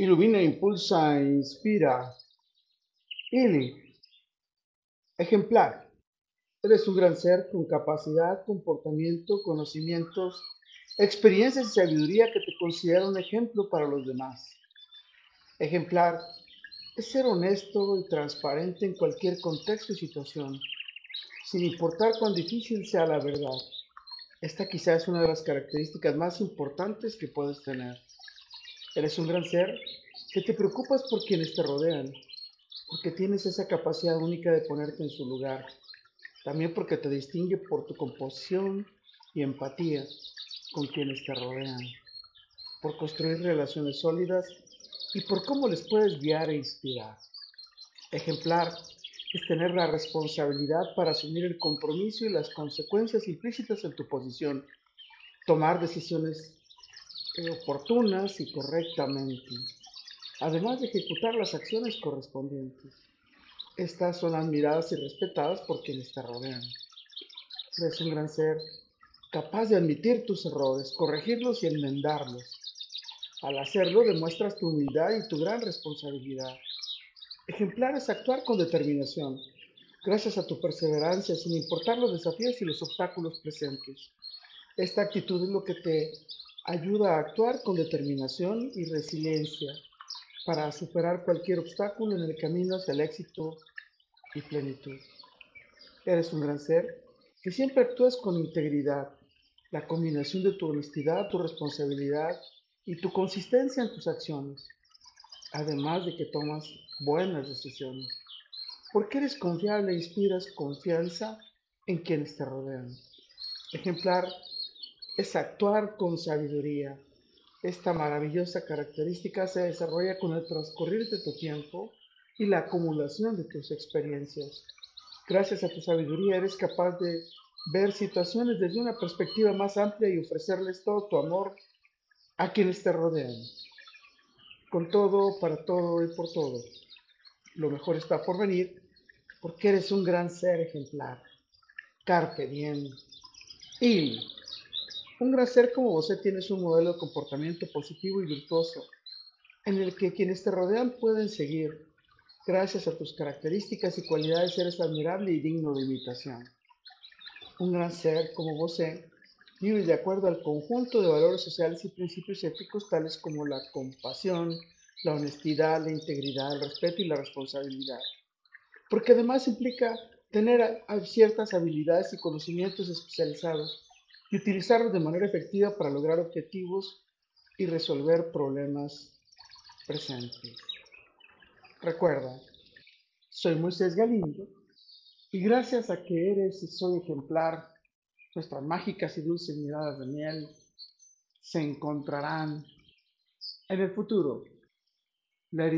Ilumina, impulsa, inspira. Ili. Ejemplar. Eres un gran ser con capacidad, comportamiento, conocimientos, experiencias y sabiduría que te considera un ejemplo para los demás. Ejemplar es ser honesto y transparente en cualquier contexto y situación, sin importar cuán difícil sea la verdad. Esta quizás es una de las características más importantes que puedes tener. Eres un gran ser que te preocupas por quienes te rodean, porque tienes esa capacidad única de ponerte en su lugar. También porque te distingue por tu composición y empatía con quienes te rodean, por construir relaciones sólidas y por cómo les puedes guiar e inspirar. Ejemplar es tener la responsabilidad para asumir el compromiso y las consecuencias implícitas en tu posición, tomar decisiones oportunas y correctamente, además de ejecutar las acciones correspondientes. Estas son admiradas y respetadas por quienes te rodean. Eres un gran ser capaz de admitir tus errores, corregirlos y enmendarlos. Al hacerlo demuestras tu humildad y tu gran responsabilidad. Ejemplar es actuar con determinación, gracias a tu perseverancia, sin importar los desafíos y los obstáculos presentes. Esta actitud es lo que te ayuda a actuar con determinación y resiliencia para superar cualquier obstáculo en el camino hacia el éxito y plenitud. Eres un gran ser que siempre actúas con integridad. La combinación de tu honestidad, tu responsabilidad y tu consistencia en tus acciones, además de que tomas buenas decisiones. Porque eres confiable e inspiras confianza en quienes te rodean. Ejemplar es actuar con sabiduría. Esta maravillosa característica se desarrolla con el transcurrir de tu tiempo y la acumulación de tus experiencias. Gracias a tu sabiduría eres capaz de ver situaciones desde una perspectiva más amplia y ofrecerles todo tu amor a quienes te rodean. Con todo, para todo y por todo. Lo mejor está por venir porque eres un gran ser ejemplar. Carpe diem. Y un gran ser como vos tienes un modelo de comportamiento positivo y virtuoso, en el que quienes te rodean pueden seguir. Gracias a tus características y cualidades eres admirable y digno de imitación. Un gran ser como vos vive de acuerdo al conjunto de valores sociales y principios éticos tales como la compasión, la honestidad, la integridad, el respeto y la responsabilidad. Porque además implica tener ciertas habilidades y conocimientos especializados y utilizarlos de manera efectiva para lograr objetivos y resolver problemas presentes. Recuerda, soy Moisés Galindo y gracias a que eres y soy ejemplar, nuestras mágicas y dulces miradas de miel se encontrarán en el futuro. Let.